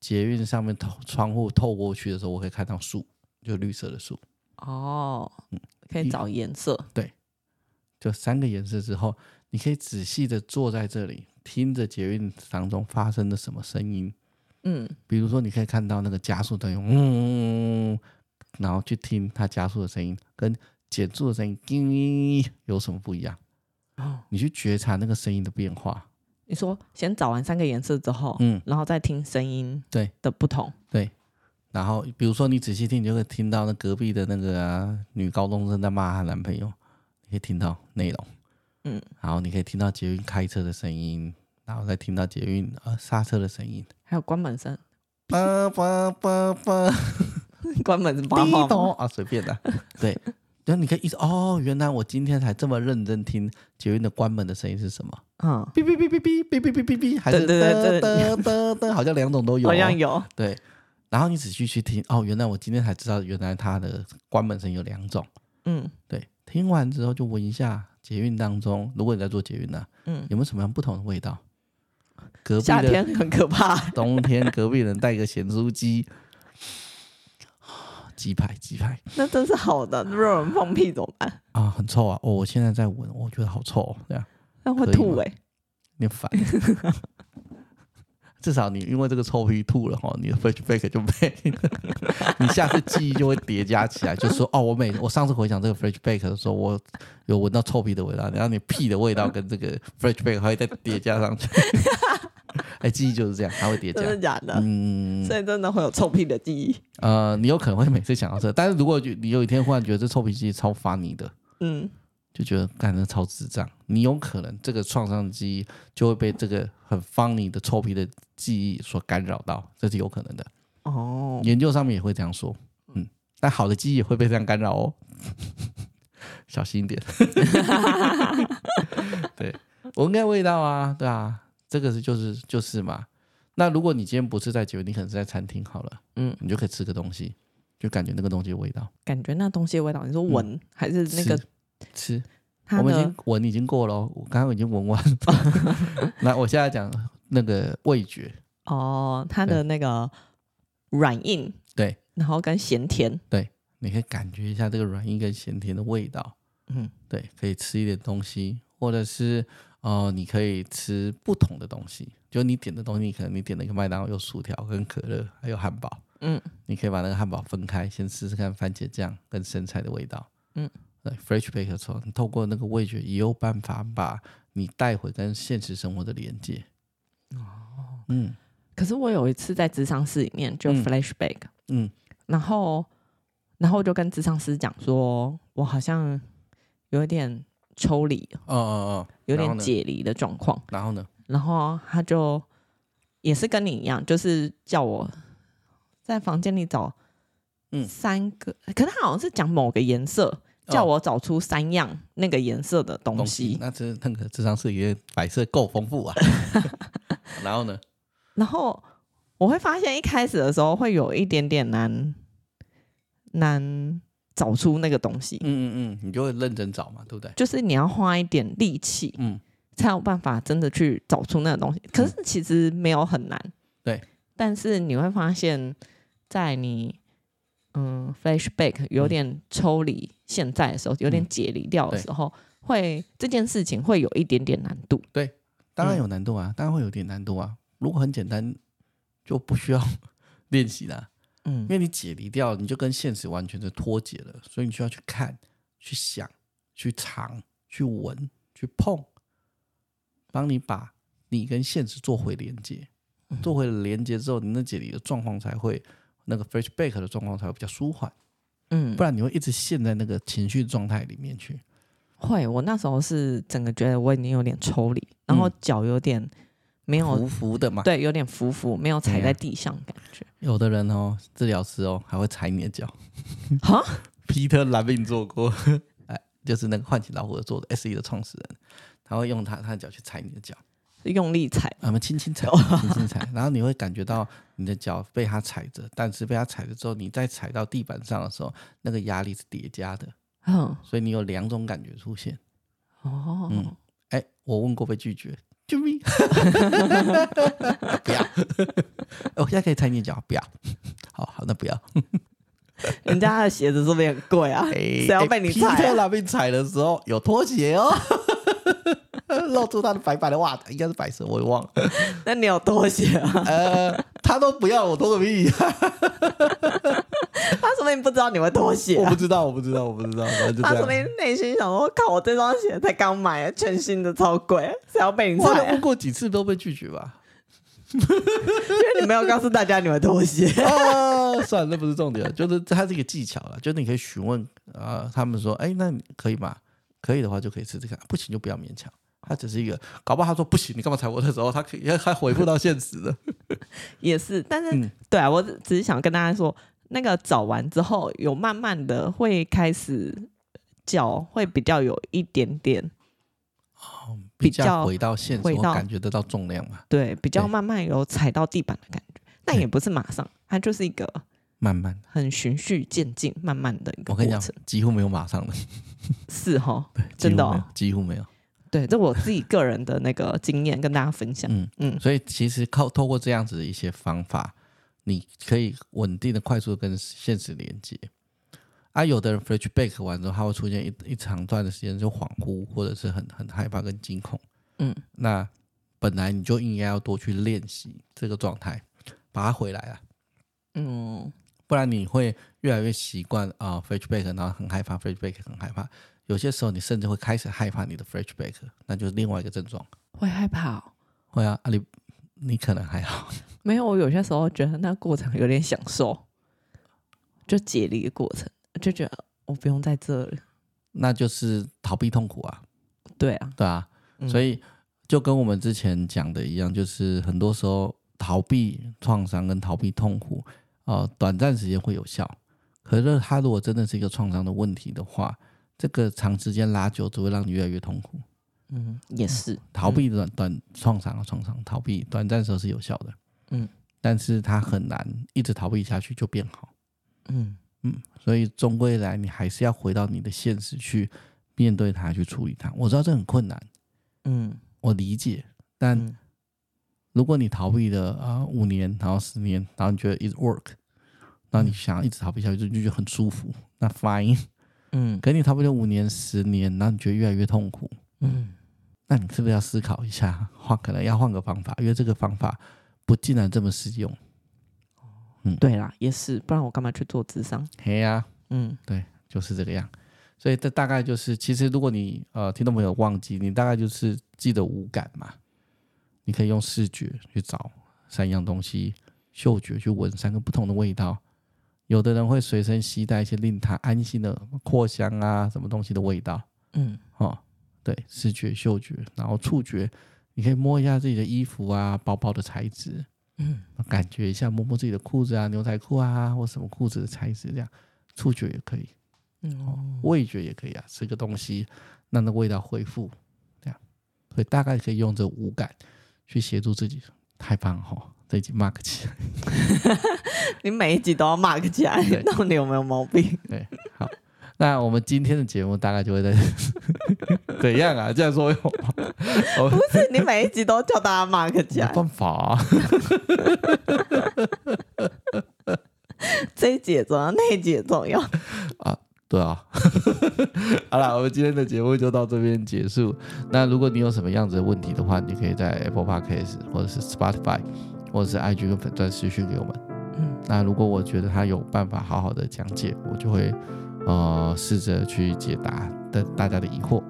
捷运上面透窗户透过去的时候，我可以看到树，就绿色的树。哦，嗯，可以找颜色。对，就三个颜色之后，你可以仔细的坐在这里，听着捷运当中发生的什么声音。嗯，比如说你可以看到那个加速灯，嗯，然后去听它加速的声音，跟减速的声音，叮，有什么不一样？哦，你去觉察那个声音的变化。你说先找完三个颜色之后，嗯，然后再听声音对。的不同。对，对，然后比如说你仔细听，你就会听到那隔壁的那个、啊、女高中生在骂她男朋友，你可以听到内容，嗯，然后你可以听到捷运开车的声音，然后再听到捷运呃刹车的声音，还有关门声，叭叭叭叭，关门是叭叭啊，随便的，对。然后你可以意识哦，原来我今天才这么认真听捷运的关门的声音是什么？嗯，哔哔哔哔哔哔哔哔哔哔，还是噔噔噔噔，好像两种都有，好像有。对，然后你仔细去听，哦，原来我今天才知道，原来它的关门声有两种。嗯，对。听完之后就闻一下捷运当中，如果你在做捷运呢，嗯，有没有什么样不同的味道？隔壁夏天很可怕，冬天隔壁人带个咸酥鸡。鸡排，鸡排，那真是好的。如果有人放屁怎么办？啊，很臭啊！哦，我现在在闻，我觉得好臭，这样。那会吐哎、欸，你烦。至少你因为这个臭屁吐了哈，你的 flash bake 就被 你下次记忆就会叠加起来，就是说哦，我每我上次回想这个 flash bake 的时候，我有闻到臭屁的味道，然后你屁的味道跟这个 flash back 还会再叠加上去。哎、欸，记忆就是这样，它会叠加。真的假的？嗯，所以真的会有臭屁的记忆。呃，你有可能会每次想到这，但是如果你有一天忽然觉得这臭屁记忆超烦你的，嗯。就觉得干的超智障，你有可能这个创伤的记忆就会被这个很 funny 的臭屁的记忆所干扰到，这是有可能的。哦，研究上面也会这样说，嗯，但好的记忆也会被这样干扰哦，小心一点。对，我应该味道啊，对啊，这个是就是就是嘛。那如果你今天不是在酒店，你可能是在餐厅好了，嗯，你就可以吃个东西，就感觉那个东西的味道，感觉那东西的味道，你说闻、嗯、还是那个？吃，我们已经闻已经过了，我刚刚已经闻完了。那我现在讲那个味觉哦，它的那个软硬对，然后跟咸甜对，你可以感觉一下这个软硬跟咸甜的味道。嗯，对，可以吃一点东西，或者是哦、呃，你可以吃不同的东西，就你点的东西，可能你点了一个麦当劳，有薯条跟可乐，还有汉堡。嗯，你可以把那个汉堡分开，先试试看番茄酱跟生菜的味道。嗯。对，flashback 之后，你透过那个味觉，也有办法把你带回跟现实生活的连接。哦，嗯。可是我有一次在咨商室里面就 flashback，嗯，嗯，然后，然后就跟咨商师讲说，我好像有点抽离，哦哦哦，有点解离的状况。然后呢？然后他就也是跟你一样，就是叫我在房间里找，嗯，三个，嗯、可是他好像是讲某个颜色。叫我找出三样那个颜色的东西，那这那个智商是也摆设够丰富啊。然后呢？然后我会发现一开始的时候会有一点点难难找出那个东西。嗯嗯嗯，你就会认真找嘛，对不对？就是你要花一点力气，嗯，才有办法真的去找出那个东西。可是其实没有很难，嗯、对。但是你会发现在你。嗯，flashback 有点抽离现在的时候，嗯、有点解离掉的时候，会这件事情会有一点点难度。对，当然有难度啊，嗯、当然会有点难度啊。如果很简单，就不需要 练习了。嗯，因为你解离掉，你就跟现实完全的脱节了，所以你需要去看、去想、去尝、去闻、去碰，帮你把你跟现实做回连接。做回了连接之后，你那解离的状况才会。那个 fresh back 的状况才会比较舒缓，嗯，不然你会一直陷在那个情绪状态里面去。会，我那时候是整个觉得我已经有点抽离，然后脚有点没有浮浮的嘛，对，有点浮浮，没有踩在地上感觉。有的人哦，治疗师哦，还会踩你的脚。哈，Peter Levine 做过，哎，就是那个唤醒老虎的做的 SE 的创始人，他会用他他的脚去踩你的脚。用力踩，我们轻轻踩，轻轻踩，然后你会感觉到你的脚被它踩着，但是被它踩着之后，你再踩到地板上的时候，那个压力是叠加的，嗯，所以你有两种感觉出现。哦，嗯，哎，我问过被拒绝，救命！不要，我现在可以踩你脚，不要。好好，那不要。人家的鞋子是不是很贵啊？谁要被你踩？皮特拉被踩的时候有拖鞋哦。露出他的白白的袜子，应该是白色，我也忘了。那你有拖鞋啊？呃，他都不要我拖个屁。他说不定不知道你会拖鞋，啊。我不知道，我不知道，我不知道。他说不定内心想说：“靠，我这双鞋才刚买，全新的，超贵，谁要被你踩，啊？”问过几次都被拒绝吧？因为你没有告诉大家你们拖鞋啊。算了，那不是重点，就是它是一个技巧了，就是你可以询问啊，呃，他们说：“哎，那你可以吗？可以的话就可以试试看，不行就不要勉强。”他只是一个，搞不好他说不行，你干嘛踩我的时候，他可以还回复到现实的，也是。但是，嗯、对啊，我只是想跟大家说，那个找完之后，有慢慢的会开始脚会比较有一点点，哦，比较回到现实，感觉得到重量嘛。对，比较慢慢有踩到地板的感觉，但也不是马上，它就是一个慢慢、很循序渐进、慢慢的一个过程。我跟你讲，几乎没有马上的，是 哈，真的、哦，几乎没有。对，这我自己个人的那个经验跟大家分享。嗯嗯，所以其实靠透过这样子的一些方法，你可以稳定的、快速的跟现实连接。啊，有的人 flashback 完之后，他会出现一一长段的时间就恍惚，或者是很很害怕跟惊恐。嗯，那本来你就应该要多去练习这个状态，把它回来啊。嗯，不然你会越来越习惯啊，flashback，然后很害怕 flashback，很害怕。有些时候你甚至会开始害怕你的 flashback，那就是另外一个症状。会害怕、哦？会啊，啊你你可能还好。没有，我有些时候觉得那过程有点享受，就解离的过程，就觉得我不用在这里。那就是逃避痛苦啊。对啊，对啊，嗯、所以。就跟我们之前讲的一样，就是很多时候逃避创伤跟逃避痛苦，呃，短暂时间会有效。可是它如果真的是一个创伤的问题的话，这个长时间拉久只会让你越来越痛苦。嗯，也是。逃避短短创伤啊，创伤逃避短暂时候是有效的。嗯，但是他很难一直逃避下去就变好。嗯嗯，所以终归来你还是要回到你的现实去面对它，去处理它。我知道这很困难。嗯。我理解，但如果你逃避了啊五年，然后十年，然后你觉得 it work，那你想要一直逃避下去，就就觉得很舒服，那 fine，嗯，可你逃避了五年、十年，然后你觉得越来越痛苦，嗯，那你是不是要思考一下，换可能要换个方法，因为这个方法不竟然这么实用。嗯，对啦，也是，不然我干嘛去做智商？嘿呀、啊，嗯，对，就是这个样。所以这大概就是，其实如果你呃听众朋友忘记，你大概就是记得五感嘛，你可以用视觉去找三样东西，嗅觉去闻三个不同的味道。有的人会随身携带一些令他安心的扩香啊，什么东西的味道。嗯，哦，对，视觉、嗅觉，然后触觉，你可以摸一下自己的衣服啊，包包的材质，嗯，感觉一下，摸摸自己的裤子啊，牛仔裤啊，或什么裤子的材质，这样，触觉也可以。嗯，味觉也可以啊，吃个东西让那味道恢复，这样，所以大概可以用这五感去协助自己，太棒了哈！这一集 mark 起来，你每一集都要 mark 起来，到底有没有毛病？对，好，那我们今天的节目大概就会在 怎样啊？这样说有吗？不是，你每一集都叫大家 mark 起来，没办法啊。这一集也重要，那一集也重要啊。对啊，好了，我们今天的节目就到这边结束。那如果你有什么样子的问题的话，你可以在 Apple Podcast 或者是 Spotify 或者是 IG 跟粉钻私讯给我们。嗯，那如果我觉得他有办法好好的讲解，我就会呃试着去解答的大家的疑惑。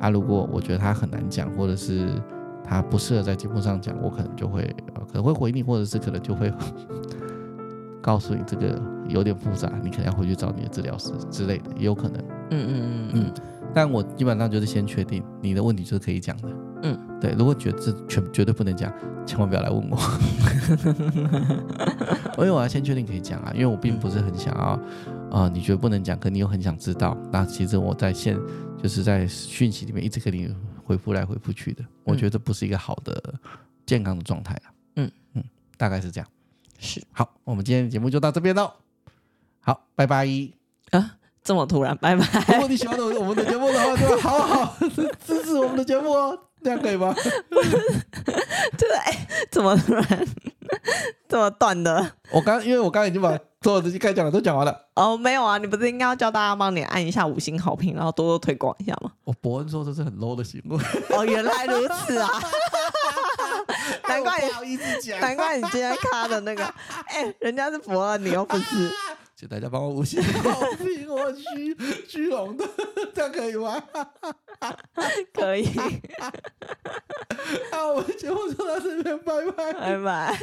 啊，如果我觉得他很难讲，或者是他不适合在节目上讲，我可能就会呃可能会回你，或者是可能就会。告诉你这个有点复杂，你可能要回去找你的治疗师之类的，也有可能。嗯嗯嗯嗯。但我基本上就是先确定你的问题就是可以讲的。嗯，对。如果觉得这全绝对不能讲，千万不要来问我。因为我要先确定可以讲啊，因为我并不是很想要啊、呃，你觉得不能讲，可你又很想知道。那其实我在线就是在讯息里面一直给你回复来回复去的，我觉得不是一个好的健康的状态啊。嗯嗯，大概是这样。是，好，我们今天的节目就到这边喽。好，拜拜。啊，这么突然，拜拜。如果你喜欢我我们的节目的话，就要好好支持我们的节目哦，这样可以吗？不是，就是哎，怎么突然 这么断的？我刚，因为我刚才已经把所有东西该讲的都讲完了。哦，没有啊，你不是应该要叫大家帮你按一下五星好评，然后多多推广一下吗？我伯恩说这是很 low 的行为。哦，原来如此啊。难怪不好意思讲，难怪你今天卡的那个，哎、欸，人家是伯恩你又不是，请大家帮我五星好评，我虚虚荣的，这样可以吗？可以。那我们节目就到这边，拜拜，拜拜。